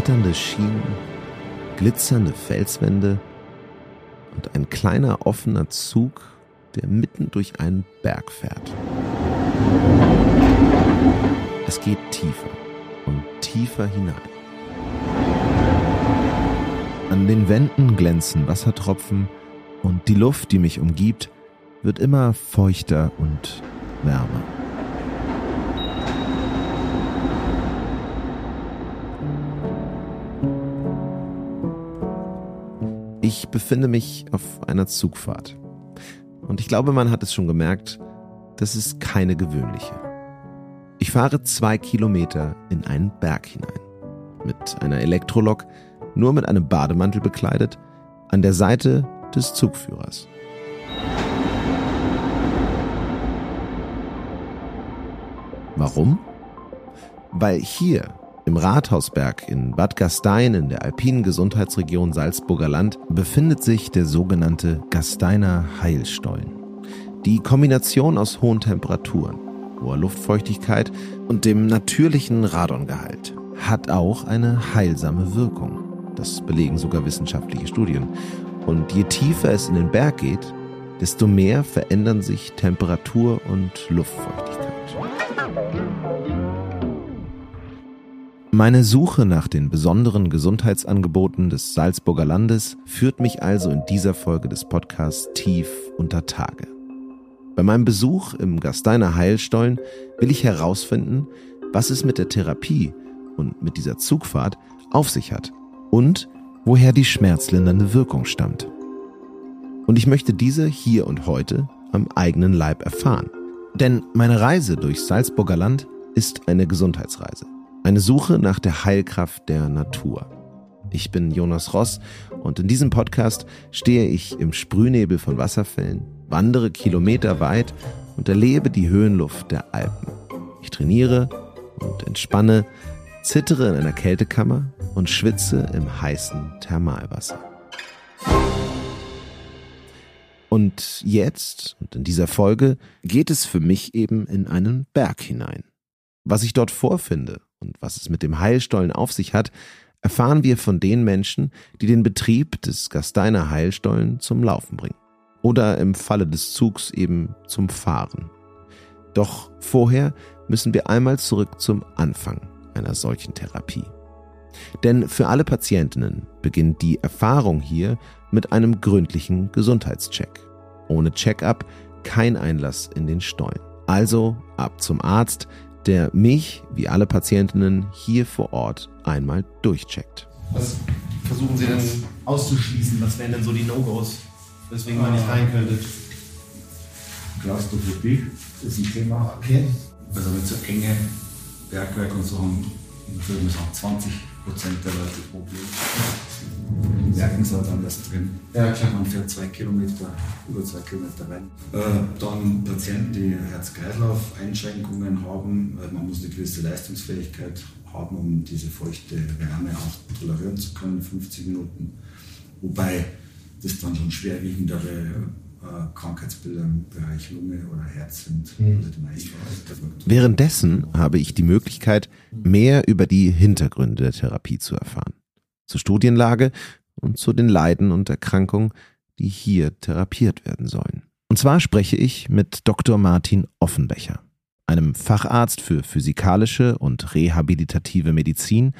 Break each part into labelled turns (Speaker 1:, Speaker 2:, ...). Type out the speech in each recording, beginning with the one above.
Speaker 1: flatternde Schienen, glitzernde Felswände und ein kleiner offener Zug, der mitten durch einen Berg fährt. Es geht tiefer und tiefer hinein. An den Wänden glänzen Wassertropfen und die Luft, die mich umgibt, wird immer feuchter und wärmer. Ich befinde mich auf einer Zugfahrt. Und ich glaube, man hat es schon gemerkt, das ist keine gewöhnliche. Ich fahre zwei Kilometer in einen Berg hinein. Mit einer Elektrolok, nur mit einem Bademantel bekleidet, an der Seite des Zugführers. Warum? Weil hier im Rathausberg in Bad Gastein in der alpinen Gesundheitsregion Salzburger Land befindet sich der sogenannte Gasteiner Heilstollen. Die Kombination aus hohen Temperaturen, hoher Luftfeuchtigkeit und dem natürlichen Radongehalt hat auch eine heilsame Wirkung. Das belegen sogar wissenschaftliche Studien. Und je tiefer es in den Berg geht, desto mehr verändern sich Temperatur und Luftfeuchtigkeit. Meine Suche nach den besonderen Gesundheitsangeboten des Salzburger Landes führt mich also in dieser Folge des Podcasts tief unter Tage. Bei meinem Besuch im Gasteiner Heilstollen will ich herausfinden, was es mit der Therapie und mit dieser Zugfahrt auf sich hat und woher die schmerzlindernde Wirkung stammt. Und ich möchte diese hier und heute am eigenen Leib erfahren. Denn meine Reise durchs Salzburger Land ist eine Gesundheitsreise. Eine Suche nach der Heilkraft der Natur. Ich bin Jonas Ross und in diesem Podcast stehe ich im Sprühnebel von Wasserfällen, wandere Kilometer weit und erlebe die Höhenluft der Alpen. Ich trainiere und entspanne, zittere in einer Kältekammer und schwitze im heißen Thermalwasser. Und jetzt und in dieser Folge geht es für mich eben in einen Berg hinein. Was ich dort vorfinde und was es mit dem Heilstollen auf sich hat, erfahren wir von den Menschen, die den Betrieb des Gasteiner Heilstollen zum Laufen bringen. Oder im Falle des Zugs eben zum Fahren. Doch vorher müssen wir einmal zurück zum Anfang einer solchen Therapie. Denn für alle Patientinnen beginnt die Erfahrung hier mit einem gründlichen Gesundheitscheck. Ohne Check-up kein Einlass in den Stollen. Also ab zum Arzt, der mich, wie alle Patientinnen, hier vor Ort einmal durchcheckt.
Speaker 2: Was versuchen Sie denn auszuschließen? Was wären denn so die No-Gos, weswegen man nicht rein könnte?
Speaker 3: Klaustrophobie ist ein Thema.
Speaker 2: Okay.
Speaker 3: Also mit so enge Bergwerke und so haben, ich würde sagen, 20 Prozent der Leute Probleme. Die merken es halt anders drin.
Speaker 2: Ja, klar.
Speaker 3: Man fährt zwei Kilometer, über zwei Kilometer rein. Äh, dann Patienten, die Herz-Kreislauf-Einschränkungen haben. Man muss eine gewisse Leistungsfähigkeit haben, um diese feuchte Wärme auch tolerieren zu können, 50 Minuten. Wobei das dann schon schwerwiegendere Krankheitsbilder im Bereich Lunge oder Herz sind.
Speaker 2: Mhm.
Speaker 1: Währenddessen habe ich die Möglichkeit, mehr über die Hintergründe der Therapie zu erfahren. Zur Studienlage und zu den Leiden und Erkrankungen, die hier therapiert werden sollen. Und zwar spreche ich mit Dr. Martin Offenbecher, einem Facharzt für physikalische und rehabilitative Medizin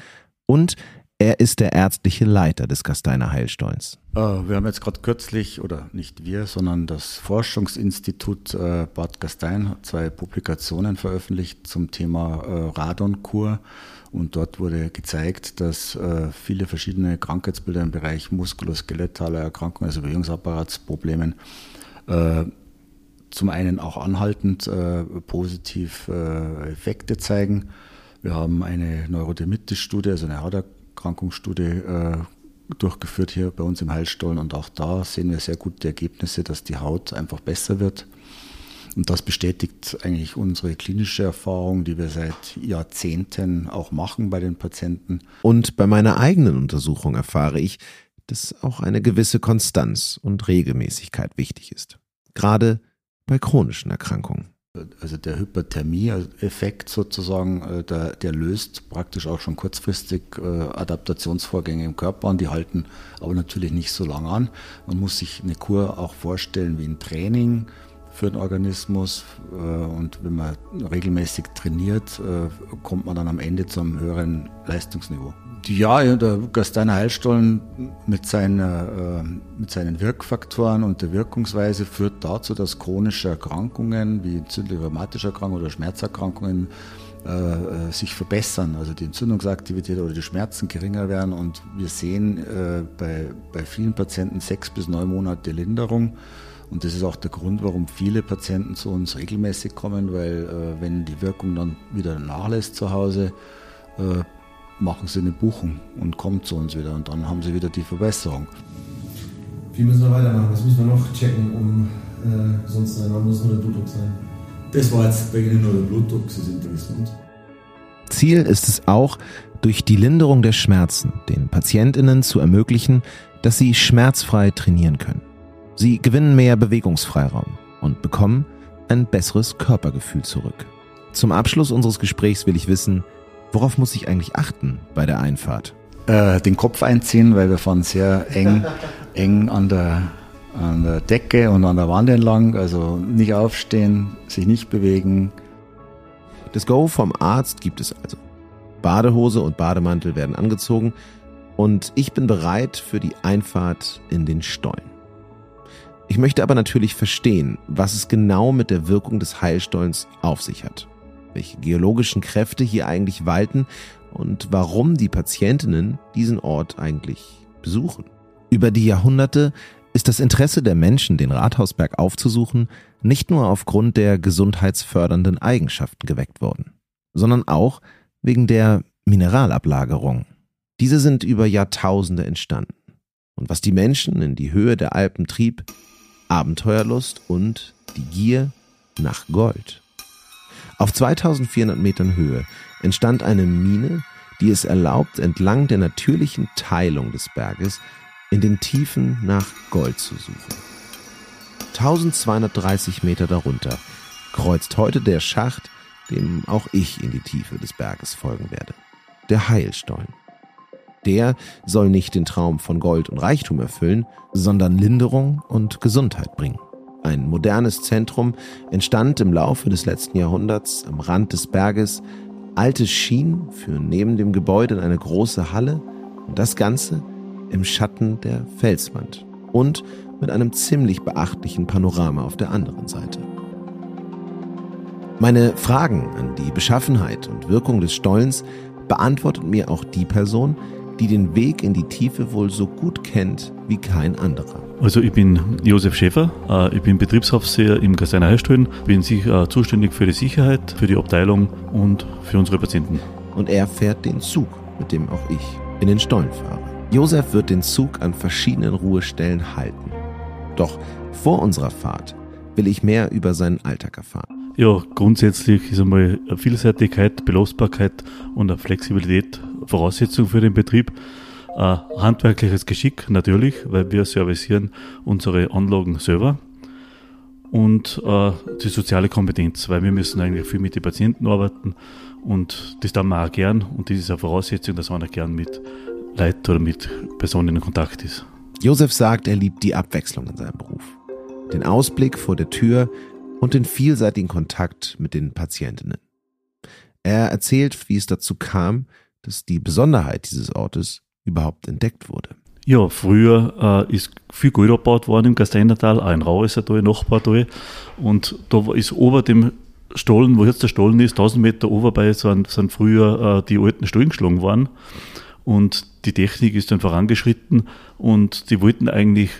Speaker 1: und er ist der ärztliche Leiter des Gasteiner Heilstollens.
Speaker 4: Äh, Wir haben jetzt gerade kürzlich, oder nicht wir, sondern das Forschungsinstitut äh, Bad Gastein zwei Publikationen veröffentlicht zum Thema äh, Radonkur. Und dort wurde gezeigt, dass viele verschiedene Krankheitsbilder im Bereich muskuloskelettaler Erkrankungen, also Bewegungsapparatsproblemen, zum einen auch anhaltend positiv Effekte zeigen. Wir haben eine Neurodermitis-Studie, also eine Hauterkrankungsstudie äh, durchgeführt hier bei uns im Heilstollen und auch da sehen wir sehr gute Ergebnisse, dass die Haut einfach besser wird. Und das bestätigt eigentlich unsere klinische Erfahrung, die wir seit Jahrzehnten auch machen bei den Patienten.
Speaker 1: Und bei meiner eigenen Untersuchung erfahre ich, dass auch eine gewisse Konstanz und Regelmäßigkeit wichtig ist. Gerade bei chronischen Erkrankungen.
Speaker 4: Also der Hyperthermie-Effekt sozusagen, äh, der, der, löst praktisch auch schon kurzfristig äh, Adaptationsvorgänge im Körper an, die halten aber natürlich nicht so lange an. Man muss sich eine Kur auch vorstellen wie ein Training für den Organismus äh, und wenn man regelmäßig trainiert, kommt man dann am Ende zum höheren Leistungsniveau. Ja, der Gasteiner Heilstollen mit, seiner, äh, mit seinen Wirkfaktoren und der Wirkungsweise führt dazu, dass chronische Erkrankungen wie entzündliche rheumatische Erkrankungen oder Schmerzerkrankungen äh, äh, sich verbessern, also die Entzündungsaktivität oder die Schmerzen geringer werden. Und wir sehen äh, bei, bei vielen Patienten sechs bis neun Monate Linderung. Und das ist auch der Grund, warum viele Patienten zu uns regelmäßig kommen, weil äh, wenn die Wirkung dann wieder nachlässt zu Hause, äh, machen sie eine Buchung und kommen zu uns wieder und dann haben sie wieder die Verbesserung.
Speaker 2: Wie müssen wir weitermachen? Was müssen wir noch checken, um äh, gesund zu sein? Wann muss nur der Blutdruck sein?
Speaker 3: Das war jetzt bei Ihnen nur der Blutdruck, Sie sind gesund.
Speaker 1: Ziel ist es auch, durch die Linderung der Schmerzen den PatientInnen zu ermöglichen, dass sie schmerzfrei trainieren können. Sie gewinnen mehr Bewegungsfreiraum und bekommen ein besseres Körpergefühl zurück. Zum Abschluss unseres Gesprächs will ich wissen, Worauf muss ich eigentlich achten bei der Einfahrt?
Speaker 4: Äh, den Kopf einziehen, weil wir fahren sehr eng, eng an der, an der Decke und an der Wand entlang. Also nicht aufstehen, sich nicht bewegen.
Speaker 1: Das Go vom Arzt gibt es also. Badehose und Bademantel werden angezogen und ich bin bereit für die Einfahrt in den Stollen. Ich möchte aber natürlich verstehen, was es genau mit der Wirkung des Heilstollens auf sich hat welche geologischen Kräfte hier eigentlich walten und warum die Patientinnen diesen Ort eigentlich besuchen. Über die Jahrhunderte ist das Interesse der Menschen, den Rathausberg aufzusuchen, nicht nur aufgrund der gesundheitsfördernden Eigenschaften geweckt worden, sondern auch wegen der Mineralablagerung. Diese sind über Jahrtausende entstanden. Und was die Menschen in die Höhe der Alpen trieb, Abenteuerlust und die Gier nach Gold. Auf 2400 Metern Höhe entstand eine Mine, die es erlaubt, entlang der natürlichen Teilung des Berges in den Tiefen nach Gold zu suchen. 1230 Meter darunter kreuzt heute der Schacht, dem auch ich in die Tiefe des Berges folgen werde. Der Heilstollen. Der soll nicht den Traum von Gold und Reichtum erfüllen, sondern Linderung und Gesundheit bringen. Ein modernes Zentrum entstand im Laufe des letzten Jahrhunderts am Rand des Berges. Alte Schienen führen neben dem Gebäude in eine große Halle und das Ganze im Schatten der Felswand und mit einem ziemlich beachtlichen Panorama auf der anderen Seite. Meine Fragen an die Beschaffenheit und Wirkung des Stollens beantwortet mir auch die Person, die den Weg in die Tiefe wohl so gut kennt wie kein anderer.
Speaker 5: Also ich bin Josef Schäfer, äh, ich bin Betriebsaufseher im Gasteiner Heilstellen, bin äh, zuständig für die Sicherheit, für die Abteilung und für unsere Patienten.
Speaker 1: Und er fährt den Zug, mit dem auch ich in den Stollen fahre. Josef wird den Zug an verschiedenen Ruhestellen halten. Doch vor unserer Fahrt will ich mehr über seinen Alltag erfahren.
Speaker 5: Ja, grundsätzlich ist einmal Vielseitigkeit, Belastbarkeit und Flexibilität Voraussetzung für den Betrieb. Handwerkliches Geschick natürlich, weil wir servicieren unsere Anlagen selber. Und äh, die soziale Kompetenz, weil wir müssen eigentlich viel mit den Patienten arbeiten und das tun wir auch gern und das ist eine Voraussetzung, dass man auch gern mit Leuten oder mit Personen in Kontakt ist.
Speaker 1: Josef sagt, er liebt die Abwechslung in seinem Beruf. Den Ausblick vor der Tür und den vielseitigen Kontakt mit den Patientinnen. Er erzählt, wie es dazu kam, dass die Besonderheit dieses Ortes überhaupt entdeckt wurde.
Speaker 5: Ja, früher äh, ist viel Gold abgebaut worden im Gasteinertal, auch in Rauessertal, Nachbartal. Und da ist ober dem Stollen, wo jetzt der Stollen ist, 1000 Meter oberbei, sind, sind früher äh, die alten Stollen geschlagen worden. Und die Technik ist dann vorangeschritten und die wollten eigentlich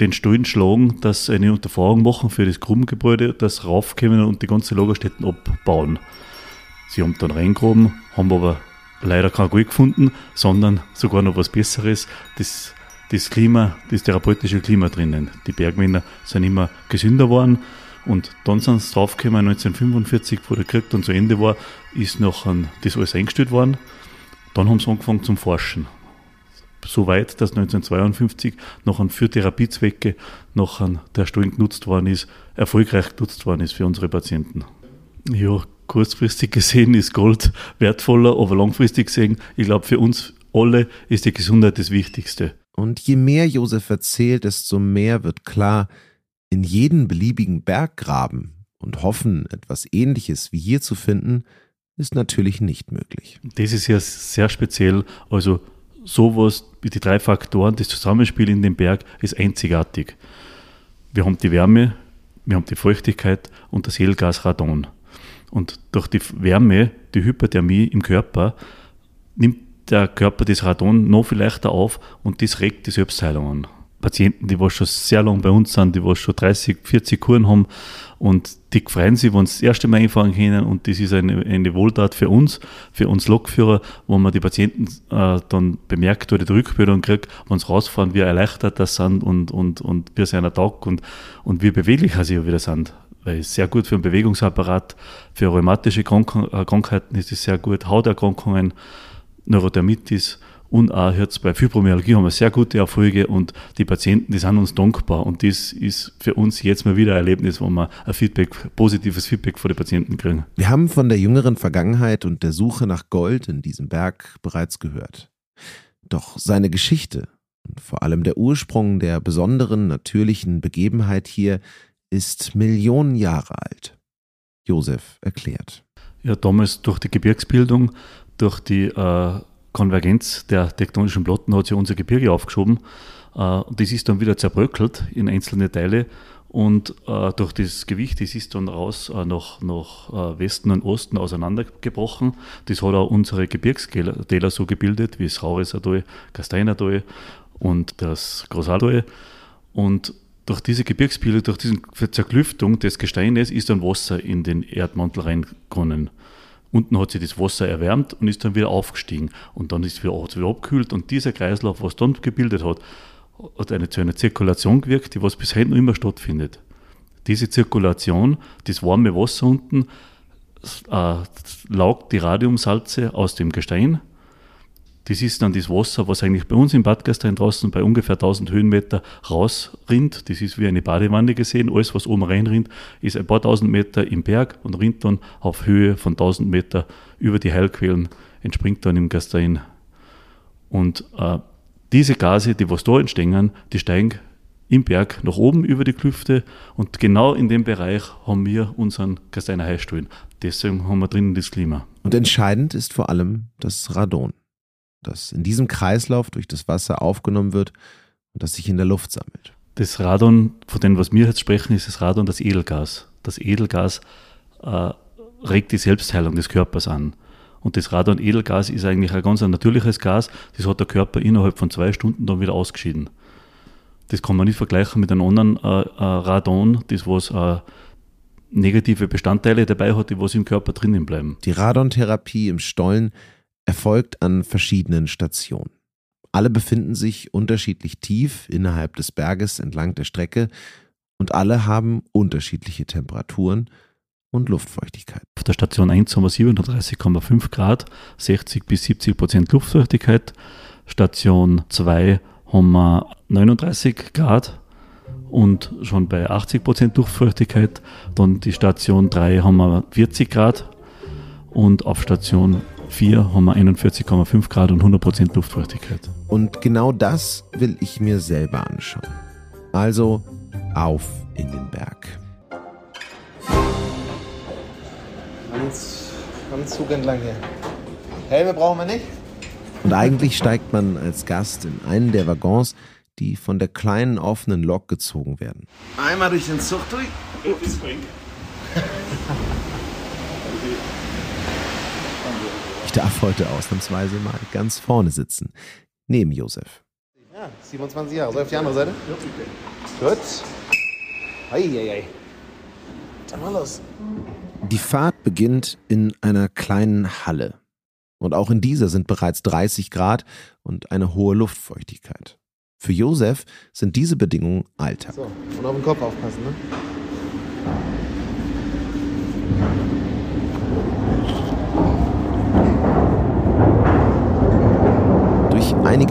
Speaker 5: den Stollen schlagen, dass sie eine Unterfahrung machen für das Grubengebäude, das raufkommen und die ganze Lagerstätten abbauen. Sie haben dann reingegraben, haben aber leider kein Gold gefunden, sondern sogar noch was Besseres, das, das Klima, das therapeutische Klima drinnen. Die Bergmänner sind immer gesünder geworden und dann sind sie draufgekommen, 1945, wo der Krieg dann zu Ende war, ist noch das alles eingestellt worden. Dann haben sie angefangen zum Forschen. So weit, dass 1952 noch ein für Therapiezwecke noch ein, der Stollen genutzt worden ist, erfolgreich genutzt worden ist für unsere Patienten. Ja, kurzfristig gesehen ist Gold wertvoller, aber langfristig gesehen, ich glaube, für uns alle ist die Gesundheit das Wichtigste.
Speaker 1: Und je mehr Josef erzählt, desto mehr wird klar, in jeden beliebigen Berggraben und hoffen, etwas Ähnliches wie hier zu finden, ist natürlich nicht möglich.
Speaker 5: Das ist ja sehr speziell. Also sowas wie die drei Faktoren, das Zusammenspiel in dem Berg ist einzigartig. Wir haben die Wärme, wir haben die Feuchtigkeit und das Helgas Radon. Und durch die Wärme, die Hyperthermie im Körper, nimmt der Körper das Radon noch viel leichter auf und das regt die Selbstheilung an. Patienten, die was schon sehr lange bei uns sind, die was schon 30, 40 Kuren haben und die freuen sich, wenn sie das erste Mal einfahren können und das ist eine, eine Wohltat für uns, für uns Lokführer, wo man die Patienten äh, dann bemerkt oder die Rückmeldung kriegt, wenn sie rausfahren, wie erleichtert das sind und, und, und wie sein Tag und, und wie beweglicher sie wieder sind. Weil es sehr gut für den Bewegungsapparat, für rheumatische äh, Krankheiten ist es sehr gut, Hauterkrankungen, Neurodermitis und auch jetzt bei Fibromyalgie haben wir sehr gute Erfolge und die Patienten, die sind uns dankbar. Und das ist für uns jetzt mal wieder ein Erlebnis, wo wir ein Feedback, positives Feedback von den Patienten kriegen.
Speaker 1: Wir haben von der jüngeren Vergangenheit und der Suche nach Gold in diesem Berg bereits gehört. Doch seine Geschichte und vor allem der Ursprung der besonderen natürlichen Begebenheit hier ist Millionen Jahre alt. Josef erklärt.
Speaker 5: Ja, damals durch die Gebirgsbildung, durch die äh, Konvergenz der tektonischen Platten hat sich unser Gebirge aufgeschoben. Äh, das ist dann wieder zerbröckelt in einzelne Teile und äh, durch das Gewicht, das ist dann raus äh, nach, nach Westen und Osten auseinandergebrochen. Das hat auch unsere Gebirgstäler so gebildet, wie das Rauresertal, Gasteinertal und das Großaltal. Und durch diese Gebirgsbildung, durch diese Zerklüftung des Gesteines ist dann Wasser in den Erdmantel reingekommen. Unten hat sich das Wasser erwärmt und ist dann wieder aufgestiegen. Und dann ist es wieder, wieder abgekühlt. Und dieser Kreislauf, was dann gebildet hat, hat eine, zu einer Zirkulation gewirkt, die was bis heute noch immer stattfindet. Diese Zirkulation, das warme Wasser unten, äh, laugt die Radiumsalze aus dem Gestein das ist dann das Wasser, was eigentlich bei uns im Bad Gastein draußen bei ungefähr 1000 Höhenmeter rausrinnt. Das ist wie eine Badewanne gesehen. Alles, was oben reinrinnt, ist ein paar tausend Meter im Berg und rinnt dann auf Höhe von 1000 Meter über die Heilquellen, entspringt dann im Gastein. Und äh, diese Gase, die was da entstehen, die steigen im Berg nach oben über die Klüfte und genau in dem Bereich haben wir unseren Gasteiner Heilstollen. Deswegen haben wir drinnen das Klima.
Speaker 1: Und entscheidend ist vor allem das Radon das in diesem Kreislauf durch das Wasser aufgenommen wird und das sich in der Luft sammelt.
Speaker 5: Das Radon, von dem was wir jetzt sprechen, ist das Radon das Edelgas. Das Edelgas äh, regt die Selbstheilung des Körpers an. Und das Radon-Edelgas ist eigentlich ein ganz natürliches Gas, das hat der Körper innerhalb von zwei Stunden dann wieder ausgeschieden. Das kann man nicht vergleichen mit einem anderen äh, äh, Radon, das was äh, negative Bestandteile dabei hat, die was im Körper drinnen bleiben.
Speaker 1: Die Radontherapie im Stollen erfolgt an verschiedenen Stationen. Alle befinden sich unterschiedlich tief innerhalb des Berges entlang der Strecke und alle haben unterschiedliche Temperaturen und Luftfeuchtigkeit.
Speaker 5: Auf der Station 1 haben wir 37,5 Grad, 60 bis 70 Prozent Luftfeuchtigkeit. Station 2 haben wir 39 Grad und schon bei 80 Prozent Luftfeuchtigkeit. Dann die Station 3 haben wir 40 Grad und auf Station 4 haben wir 41,5 Grad und 100% Luftfeuchtigkeit.
Speaker 1: Und genau das will ich mir selber anschauen. Also auf in den Berg.
Speaker 2: Ganz, ganz Zug entlang hier. Helme brauchen wir nicht.
Speaker 1: Und eigentlich steigt man als Gast in einen der Waggons, die von der kleinen offenen Lok gezogen werden.
Speaker 2: Einmal durch den Zug durch. Ups.
Speaker 1: Ich darf heute ausnahmsweise mal ganz vorne sitzen, neben Josef.
Speaker 2: Ja, 27 Jahre. Soll ich auf die andere Seite? Ja. Gut. Eieiei. Dann mal los.
Speaker 1: Die Fahrt beginnt in einer kleinen Halle. Und auch in dieser sind bereits 30 Grad und eine hohe Luftfeuchtigkeit. Für Josef sind diese Bedingungen Alltag.
Speaker 2: So, und auf den Kopf aufpassen, ne?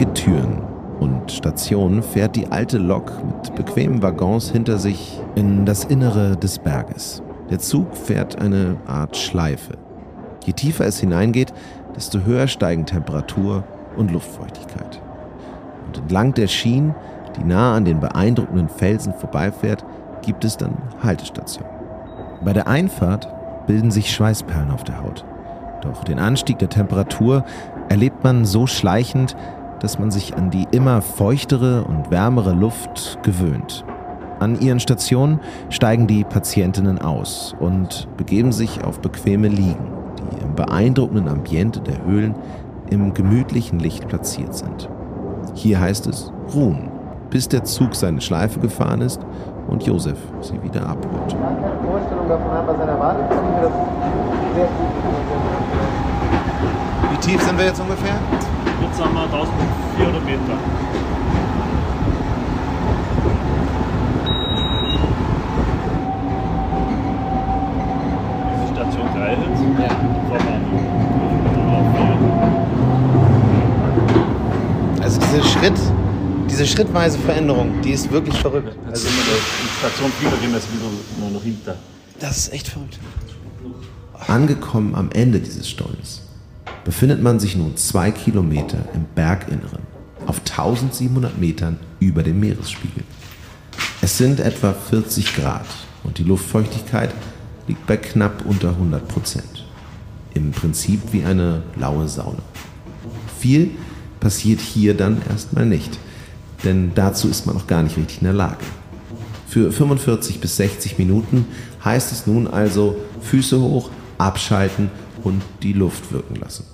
Speaker 1: Einige Türen und Stationen fährt die alte Lok mit bequemen Waggons hinter sich in das Innere des Berges. Der Zug fährt eine Art Schleife. Je tiefer es hineingeht, desto höher steigen Temperatur und Luftfeuchtigkeit. Und entlang der Schienen, die nah an den beeindruckenden Felsen vorbeifährt, gibt es dann Haltestationen. Bei der Einfahrt bilden sich Schweißperlen auf der Haut. Doch den Anstieg der Temperatur erlebt man so schleichend, dass man sich an die immer feuchtere und wärmere Luft gewöhnt. An ihren Stationen steigen die Patientinnen aus und begeben sich auf bequeme Liegen, die im beeindruckenden Ambiente der Höhlen im gemütlichen Licht platziert sind. Hier heißt es ruhen, bis der Zug seine Schleife gefahren ist und Josef sie wieder abholt.
Speaker 2: Wie tief sind wir jetzt ungefähr?
Speaker 5: Sind wir 1400 Meter. Das ist Station 3 jetzt. Ja.
Speaker 2: Also dieser Schritt, diese schrittweise Veränderung, die ist wirklich verrückt.
Speaker 5: Also in der Station 4 gehen wir jetzt wieder noch hinter.
Speaker 2: Das ist echt verrückt.
Speaker 1: Angekommen am Ende dieses Stollens befindet man sich nun zwei Kilometer im Berginneren, auf 1700 Metern über dem Meeresspiegel. Es sind etwa 40 Grad und die Luftfeuchtigkeit liegt bei knapp unter 100 Prozent. Im Prinzip wie eine laue Sauna. Viel passiert hier dann erstmal nicht, denn dazu ist man noch gar nicht richtig in der Lage. Für 45 bis 60 Minuten heißt es nun also Füße hoch, abschalten und die Luft wirken lassen.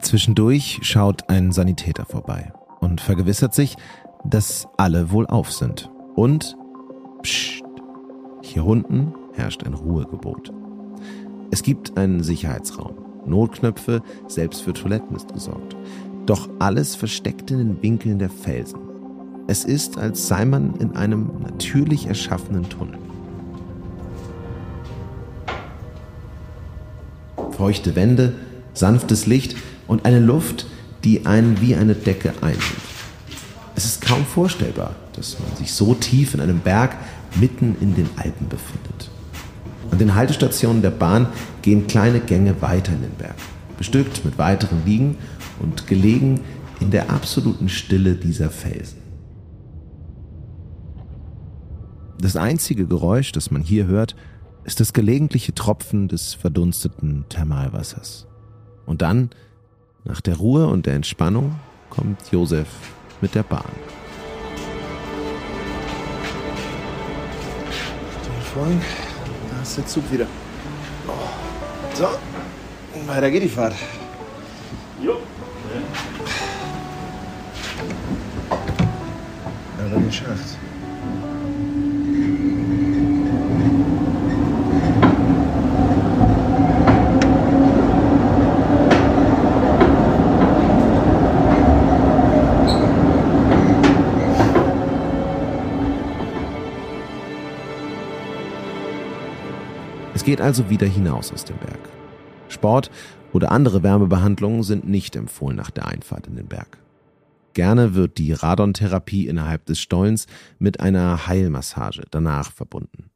Speaker 1: Zwischendurch schaut ein Sanitäter vorbei und vergewissert sich, dass alle wohl auf sind. Und pssst, hier unten herrscht ein Ruhegebot. Es gibt einen Sicherheitsraum. Notknöpfe, selbst für Toiletten ist gesorgt. Doch alles versteckt in den Winkeln der Felsen. Es ist, als sei man in einem natürlich erschaffenen Tunnel. Feuchte Wände, sanftes Licht und eine Luft, die einen wie eine Decke einnimmt. Es ist kaum vorstellbar, dass man sich so tief in einem Berg mitten in den Alpen befindet. An den Haltestationen der Bahn gehen kleine Gänge weiter in den Berg, bestückt mit weiteren Liegen und gelegen in der absoluten Stille dieser Felsen. Das einzige Geräusch, das man hier hört, ist das gelegentliche Tropfen des verdunsteten Thermalwassers. Und dann, nach der Ruhe und der Entspannung, kommt Josef mit der Bahn.
Speaker 2: Da ist der Zug wieder. So, weiter geht die Fahrt.
Speaker 5: Jo.
Speaker 2: Ja, geschafft.
Speaker 1: Es geht also wieder hinaus aus dem Berg. Sport oder andere Wärmebehandlungen sind nicht empfohlen nach der Einfahrt in den Berg. Gerne wird die Radontherapie innerhalb des Stollens mit einer Heilmassage danach verbunden.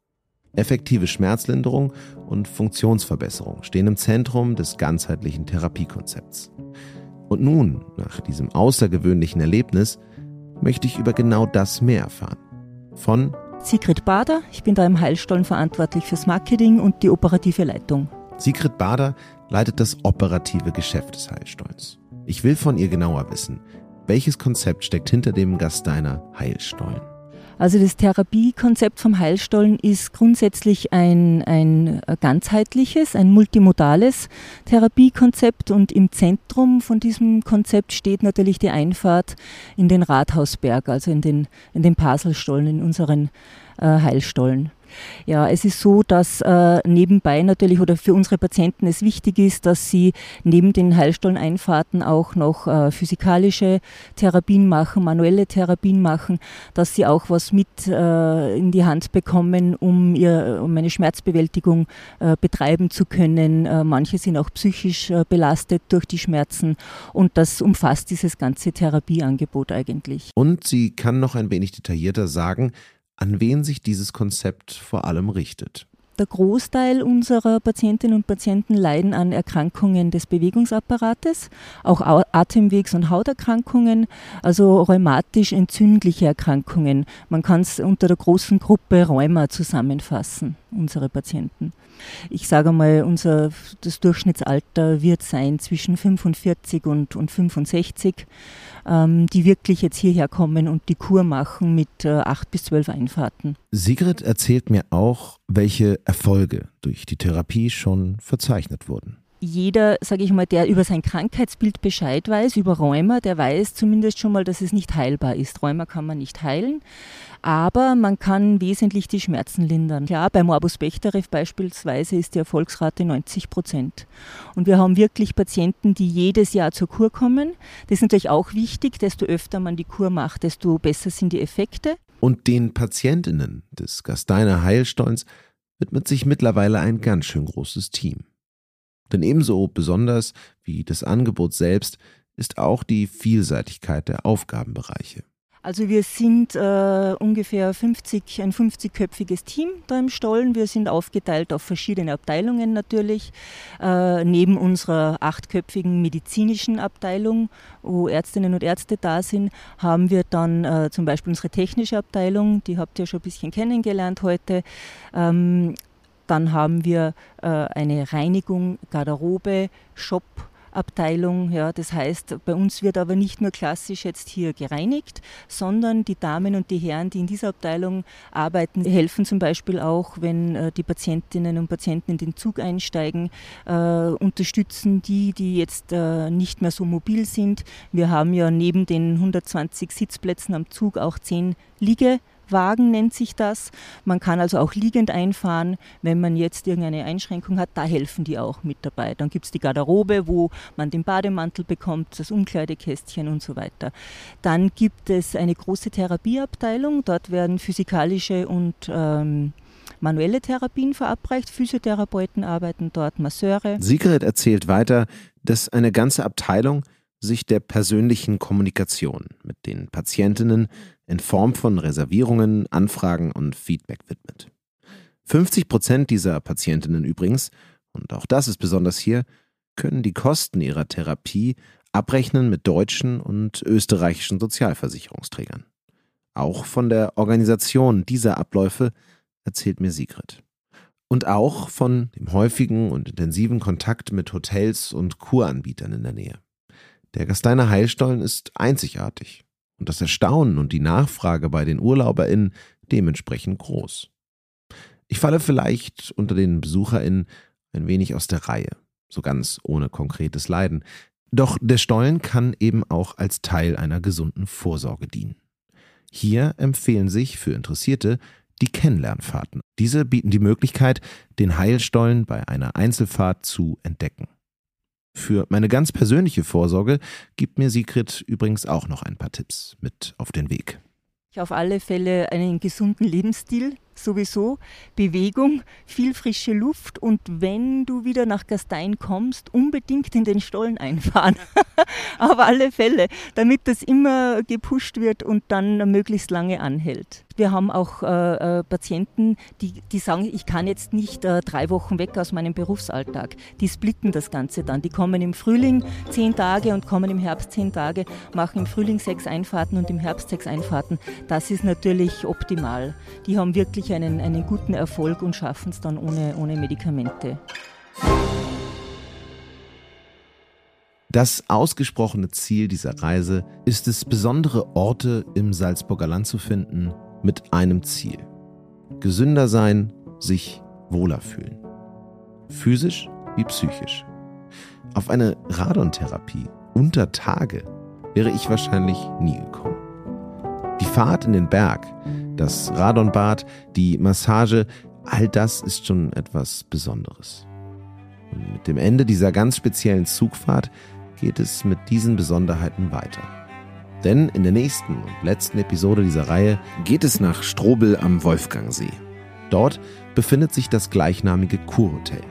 Speaker 1: Effektive Schmerzlinderung und Funktionsverbesserung stehen im Zentrum des ganzheitlichen Therapiekonzepts. Und nun, nach diesem außergewöhnlichen Erlebnis, möchte ich über genau das mehr erfahren. Von
Speaker 6: Sigrid Bader, ich bin da im Heilstollen verantwortlich fürs Marketing und die operative Leitung.
Speaker 1: Sigrid Bader leitet das operative Geschäft des Heilstollens. Ich will von ihr genauer wissen, welches Konzept steckt hinter dem Gasteiner Heilstollen.
Speaker 6: Also das Therapiekonzept vom Heilstollen ist grundsätzlich ein, ein ganzheitliches, ein multimodales Therapiekonzept und im Zentrum von diesem Konzept steht natürlich die Einfahrt in den Rathausberg, also in den, in den Paselstollen, in unseren äh, Heilstollen. Ja, es ist so, dass äh, nebenbei natürlich oder für unsere Patienten es wichtig ist, dass sie neben den Heilstolleneinfahrten auch noch äh, physikalische Therapien machen, manuelle Therapien machen, dass sie auch was mit äh, in die Hand bekommen, um, ihr, um eine Schmerzbewältigung äh, betreiben zu können. Äh, manche sind auch psychisch äh, belastet durch die Schmerzen und das umfasst dieses ganze Therapieangebot eigentlich.
Speaker 1: Und sie kann noch ein wenig detaillierter sagen, an wen sich dieses Konzept vor allem richtet.
Speaker 6: Der Großteil unserer Patientinnen und Patienten leiden an Erkrankungen des Bewegungsapparates, auch Atemwegs- und Hauterkrankungen, also rheumatisch entzündliche Erkrankungen. Man kann es unter der großen Gruppe Rheuma zusammenfassen, unsere Patienten. Ich sage mal, unser, das Durchschnittsalter wird sein zwischen 45 und, und 65, ähm, die wirklich jetzt hierher kommen und die Kur machen mit äh, acht bis zwölf Einfahrten.
Speaker 1: Sigrid erzählt mir auch, welche Erfolge durch die Therapie schon verzeichnet wurden
Speaker 6: jeder, sage ich mal, der über sein Krankheitsbild Bescheid weiß, über Rheuma, der weiß zumindest schon mal, dass es nicht heilbar ist. Rheuma kann man nicht heilen, aber man kann wesentlich die Schmerzen lindern. Klar, bei Morbus Bechterew beispielsweise ist die Erfolgsrate 90 Prozent. Und wir haben wirklich Patienten, die jedes Jahr zur Kur kommen. Das ist natürlich auch wichtig, desto öfter man die Kur macht, desto besser sind die Effekte.
Speaker 1: Und den Patientinnen des Gasteiner Heilstollens widmet sich mittlerweile ein ganz schön großes Team. Denn ebenso besonders wie das Angebot selbst ist auch die Vielseitigkeit der Aufgabenbereiche.
Speaker 6: Also wir sind äh, ungefähr 50, ein 50-köpfiges Team da im Stollen. Wir sind aufgeteilt auf verschiedene Abteilungen natürlich. Äh, neben unserer achtköpfigen medizinischen Abteilung, wo Ärztinnen und Ärzte da sind, haben wir dann äh, zum Beispiel unsere technische Abteilung, die habt ihr schon ein bisschen kennengelernt heute. Ähm, dann haben wir äh, eine Reinigung, Garderobe, Shop. Abteilung. Ja, das heißt, bei uns wird aber nicht nur klassisch jetzt hier gereinigt, sondern die Damen und die Herren, die in dieser Abteilung arbeiten, helfen zum Beispiel auch, wenn äh, die Patientinnen und Patienten in den Zug einsteigen, äh, unterstützen die, die jetzt äh, nicht mehr so mobil sind. Wir haben ja neben den 120 Sitzplätzen am Zug auch zehn Liege Wagen nennt sich das. Man kann also auch liegend einfahren, wenn man jetzt irgendeine Einschränkung hat. Da helfen die auch mit dabei. Dann gibt es die Garderobe, wo man den Bademantel bekommt, das Umkleidekästchen und so weiter. Dann gibt es eine große Therapieabteilung. Dort werden physikalische und ähm, manuelle Therapien verabreicht. Physiotherapeuten arbeiten dort, Masseure.
Speaker 1: Sigrid erzählt weiter, dass eine ganze Abteilung sich der persönlichen Kommunikation mit den Patientinnen in Form von Reservierungen, Anfragen und Feedback widmet. 50 Prozent dieser Patientinnen übrigens, und auch das ist besonders hier, können die Kosten ihrer Therapie abrechnen mit deutschen und österreichischen Sozialversicherungsträgern. Auch von der Organisation dieser Abläufe erzählt mir Sigrid. Und auch von dem häufigen und intensiven Kontakt mit Hotels und Kuranbietern in der Nähe. Der Gasteiner Heilstollen ist einzigartig und das Erstaunen und die Nachfrage bei den UrlauberInnen dementsprechend groß. Ich falle vielleicht unter den BesucherInnen ein wenig aus der Reihe, so ganz ohne konkretes Leiden. Doch der Stollen kann eben auch als Teil einer gesunden Vorsorge dienen. Hier empfehlen sich für Interessierte die Kennenlernfahrten. Diese bieten die Möglichkeit, den Heilstollen bei einer Einzelfahrt zu entdecken. Für meine ganz persönliche Vorsorge gibt mir Sigrid übrigens auch noch ein paar Tipps mit auf den Weg.
Speaker 6: Auf alle Fälle einen gesunden Lebensstil, sowieso, Bewegung, viel frische Luft und wenn du wieder nach Gastein kommst, unbedingt in den Stollen einfahren. Auf alle Fälle, damit das immer gepusht wird und dann möglichst lange anhält. Wir haben auch äh, äh, Patienten, die, die sagen, ich kann jetzt nicht äh, drei Wochen weg aus meinem Berufsalltag. Die splitten das Ganze dann. Die kommen im Frühling zehn Tage und kommen im Herbst zehn Tage, machen im Frühling sechs Einfahrten und im Herbst sechs Einfahrten. Das ist natürlich optimal. Die haben wirklich einen, einen guten Erfolg und schaffen es dann ohne, ohne Medikamente.
Speaker 1: Das ausgesprochene Ziel dieser Reise ist es, besondere Orte im Salzburger Land zu finden, mit einem Ziel. Gesünder sein, sich wohler fühlen. Physisch wie psychisch. Auf eine Radontherapie unter Tage wäre ich wahrscheinlich nie gekommen. Die Fahrt in den Berg, das Radonbad, die Massage, all das ist schon etwas Besonderes. Und mit dem Ende dieser ganz speziellen Zugfahrt geht es mit diesen Besonderheiten weiter. Denn in der nächsten und letzten Episode dieser Reihe geht es nach Strobel am Wolfgangsee. Dort befindet sich das gleichnamige Kurhotel,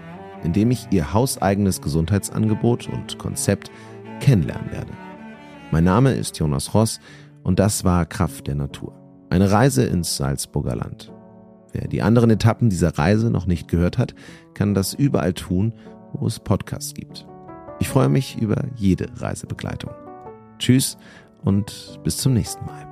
Speaker 1: in dem ich ihr hauseigenes Gesundheitsangebot und Konzept kennenlernen werde. Mein Name ist Jonas Ross und das war Kraft der Natur. Eine Reise ins Salzburger Land. Wer die anderen Etappen dieser Reise noch nicht gehört hat, kann das überall tun, wo es Podcasts gibt. Ich freue mich über jede Reisebegleitung. Tschüss und bis zum nächsten Mal.